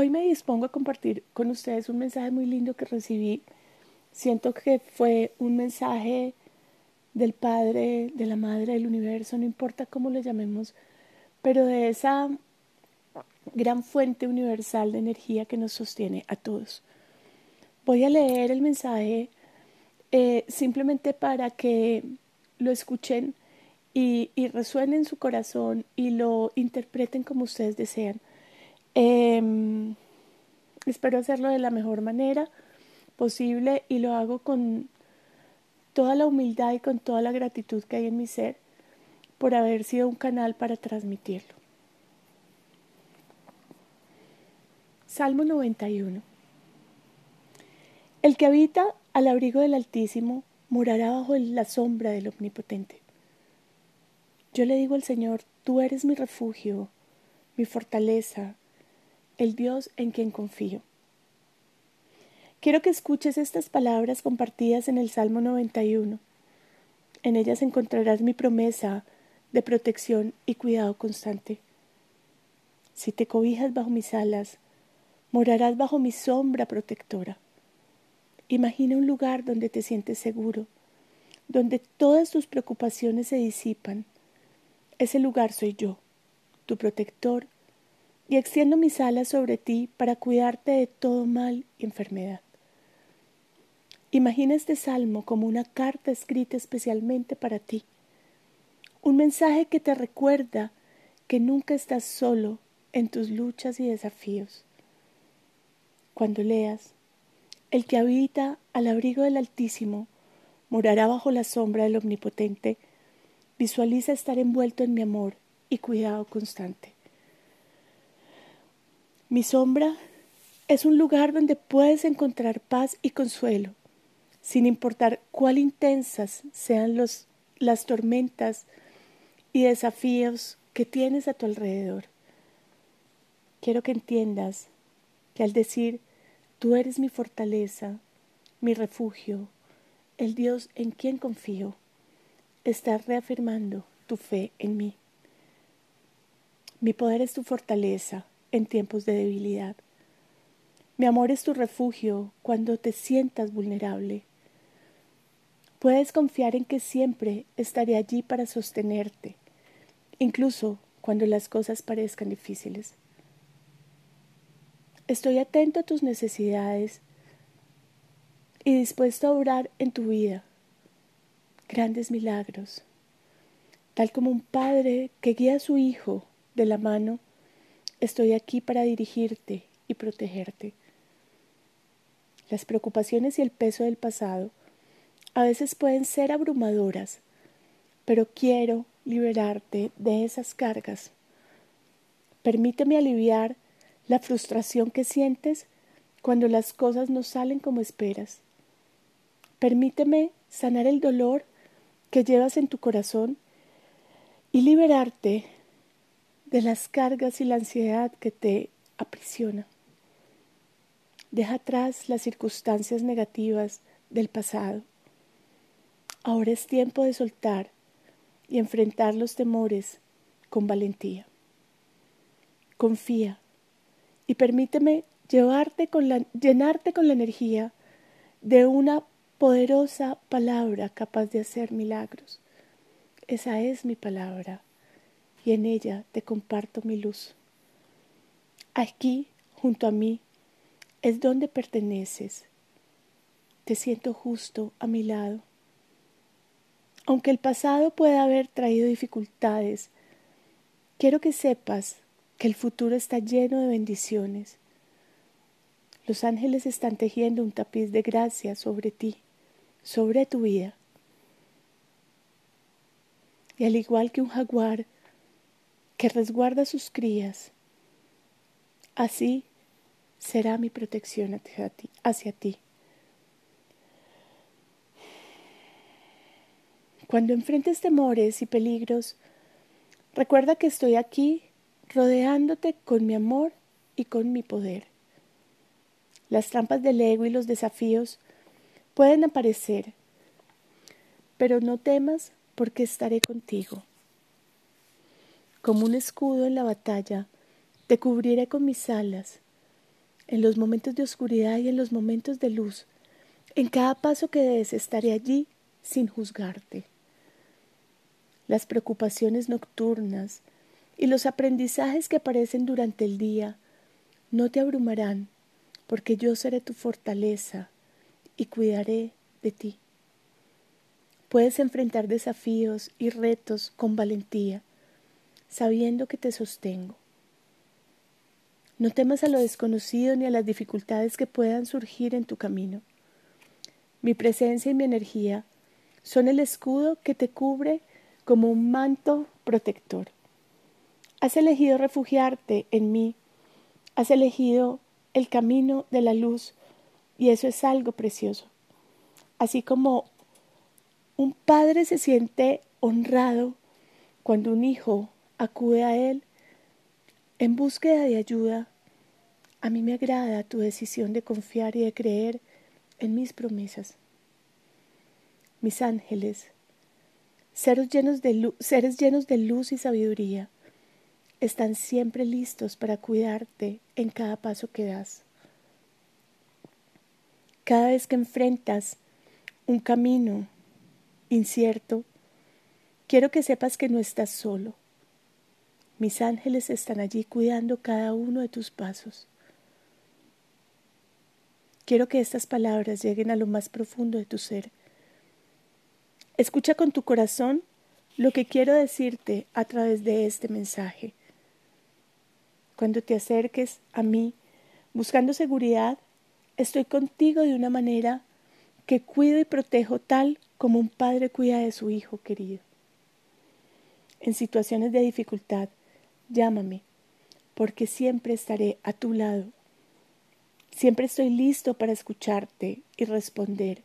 Hoy me dispongo a compartir con ustedes un mensaje muy lindo que recibí. Siento que fue un mensaje del Padre, de la Madre del Universo, no importa cómo le llamemos, pero de esa gran fuente universal de energía que nos sostiene a todos. Voy a leer el mensaje eh, simplemente para que lo escuchen y, resuene en su corazón y lo interpreten como ustedes desean. Em, espero hacerlo de la mejor manera posible y lo hago con toda la humildad y con toda la gratitud que hay en mi ser por haber sido un canal para transmitirlo. Salmo 91. El que habita al abrigo del Altísimo morará bajo la sombra del Omnipotente. Yo le digo al Señor, tú eres mi refugio, mi fortaleza, el Dios en quien confío. Quiero que escuches estas palabras compartidas en el Salmo 91. En ellas encontrarás mi promesa de protección y cuidado constante. Si te cobijas bajo mis alas, morarás bajo mi sombra protectora. Imagina un lugar donde te sientes seguro, donde todas tus preocupaciones se disipan, ese lugar soy yo, tu protector, y extiendo mis alas sobre ti para cuidarte de todo mal y enfermedad. Imagina este salmo como una carta escrita especialmente para ti, un mensaje que te recuerda que nunca estás solo en tus luchas y desafíos. Cuando leas, el que habita al abrigo del Altísimo morará bajo la sombra del Omnipotente, Visualiza estar envuelto en mi amor y cuidado constante. Mi sombra es un lugar donde puedes encontrar paz y consuelo, sin importar cuál intensas sean las tormentas y desafíos que tienes a tu alrededor. Quiero que entiendas que al decir, tú eres mi fortaleza, mi refugio, el Dios en quien confío, estás reafirmando tu fe en mí. Mi poder es tu fortaleza en tiempos de debilidad. Mi amor es tu refugio cuando te sientas vulnerable. Puedes confiar en que siempre estaré allí para sostenerte, incluso cuando las cosas parezcan difíciles. Estoy atento a tus necesidades y dispuesto a orar en tu vida grandes milagros, tal como un padre que guía a su hijo de la mano, estoy aquí para dirigirte y protegerte. Las preocupaciones y el peso del pasado a veces pueden ser abrumadoras, pero quiero liberarte de esas cargas. Permíteme aliviar la frustración que sientes cuando las cosas no salen como esperas. Permíteme sanar el dolor que llevas en tu corazón y liberarte de las cargas y la ansiedad que te aprisiona. Deja atrás las circunstancias negativas del pasado. Ahora es tiempo de soltar y enfrentar los temores con valentía. Confía y permíteme llevarte con la, llenarte con la energía de una poderosa palabra capaz de hacer milagros. Esa es mi palabra y en ella te comparto mi luz. Aquí, junto a mí, es donde perteneces. Te siento justo a mi lado. Aunque el pasado pueda haber traído dificultades, quiero que sepas que el futuro está lleno de bendiciones. Los ángeles están tejiendo un tapiz de gracia sobre ti sobre tu vida. Y al igual que un jaguar que resguarda sus crías, así será mi protección hacia ti. Hacia ti. Cuando enfrentes temores y peligros, recuerda que estoy aquí rodeándote con mi amor y con mi poder. Las trampas del ego y los desafíos Pueden aparecer, pero no temas porque estaré contigo. Como un escudo en la batalla, te cubriré con mis alas, en los momentos de oscuridad y en los momentos de luz. En cada paso que des estaré allí sin juzgarte. Las preocupaciones nocturnas y los aprendizajes que aparecen durante el día no te abrumarán, porque yo seré tu fortaleza y cuidaré de ti. Puedes enfrentar desafíos y retos con valentía, sabiendo que te sostengo. No temas a lo desconocido ni a las dificultades que puedan surgir en tu camino. Mi presencia y mi energía son el escudo que te cubre como un manto protector. Has elegido refugiarte en mí, has elegido el camino de la luz y eso es algo precioso. Así como un padre se siente honrado cuando un hijo acude a él en búsqueda de ayuda, a mí me agrada tu decisión de confiar y de creer en mis promesas. Mis ángeles, seres llenos de luz, y sabiduría, están siempre listos para cuidarte en cada paso que das. Cada vez que enfrentas un camino incierto, quiero que sepas que no estás solo. Mis ángeles están allí cuidando cada uno de tus pasos. Quiero que estas palabras lleguen a lo más profundo de tu ser. Escucha con tu corazón lo que quiero decirte a través de este mensaje. Cuando te acerques a mí buscando seguridad, estoy contigo de una manera que cuido y protejo tal como un padre cuida de su hijo querido. En situaciones de dificultad, llámame, porque siempre estaré a tu lado. Siempre estoy listo para escucharte y responder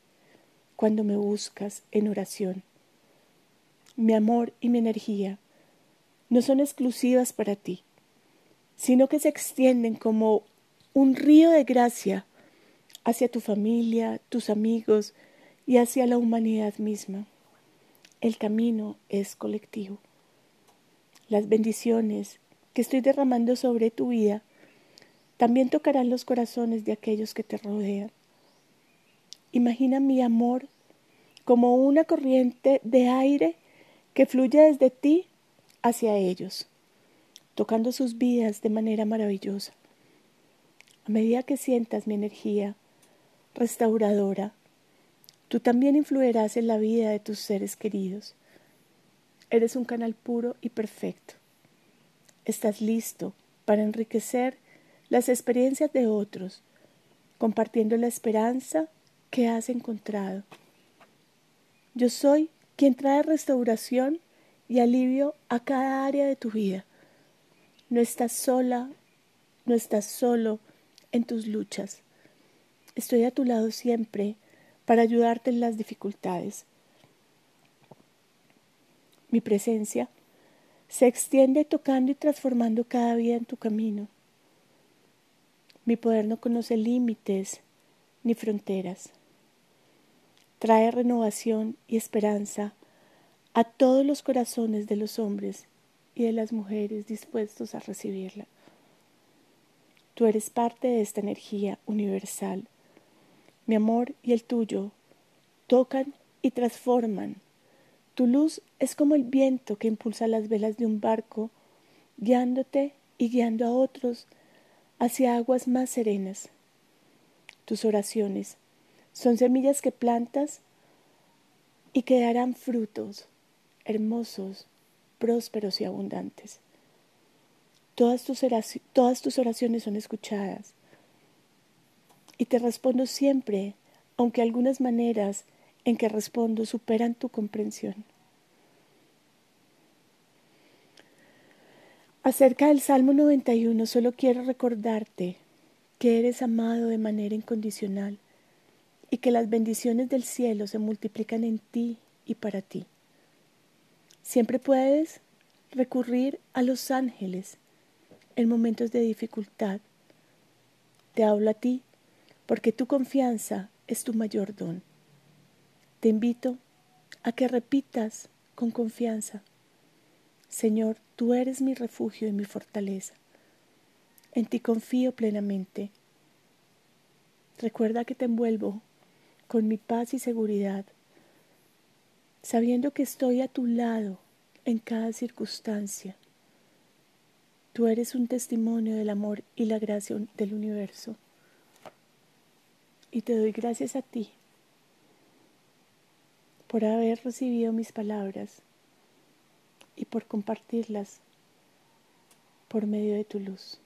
cuando me buscas en oración. Mi amor y mi energía no son exclusivas para ti, sino que se extienden como un río de gracia hacia tu familia, tus amigos y hacia la humanidad misma. El camino es colectivo. Las bendiciones que estoy derramando sobre tu vida también tocarán los corazones de aquellos que te rodean. Imagina mi amor como una corriente de aire que fluye desde ti hacia ellos, tocando sus vidas de manera maravillosa. A medida que sientas mi energía restauradora, tú también influirás en la vida de tus seres queridos. Eres un canal puro y perfecto. Estás listo para enriquecer las experiencias de otros, compartiendo la esperanza que has encontrado. Yo soy quien trae restauración y alivio a cada área de tu vida. No estás sola, no estás solo en tus luchas. Estoy a tu lado siempre para ayudarte en las dificultades. Mi presencia se extiende tocando y transformando cada vida en tu camino. Mi poder no conoce límites ni fronteras. Trae renovación y esperanza a todos los corazones de los hombres y de las mujeres dispuestos a recibirla. Tú eres parte de esta energía universal mi amor y el tuyo tocan y transforman. Tu luz es como el viento que impulsa las velas de un barco, guiándote y guiando a otros hacia aguas más serenas. Tus oraciones son semillas que plantas y que darán frutos hermosos, prósperos y abundantes. Todas tus, todas tus oraciones son escuchadas y te respondo siempre, aunque algunas maneras en que respondo superan tu comprensión. Acerca del Salmo 91 solo quiero recordarte que eres amado de manera incondicional y que las bendiciones del cielo se multiplican en ti y para ti. Siempre puedes recurrir a los ángeles en momentos de dificultad. Te hablo a ti porque tu confianza es tu mayor don. Te invito a que repitas con confianza, Señor, tú eres mi refugio y mi fortaleza. En ti confío plenamente, Recuerda que te envuelvo con mi paz y seguridad, sabiendo que estoy a tu lado en cada circunstancia. Tú eres un testimonio del amor y la gracia del universo. Y te doy gracias a ti por haber recibido mis palabras y por compartirlas por medio de tu luz.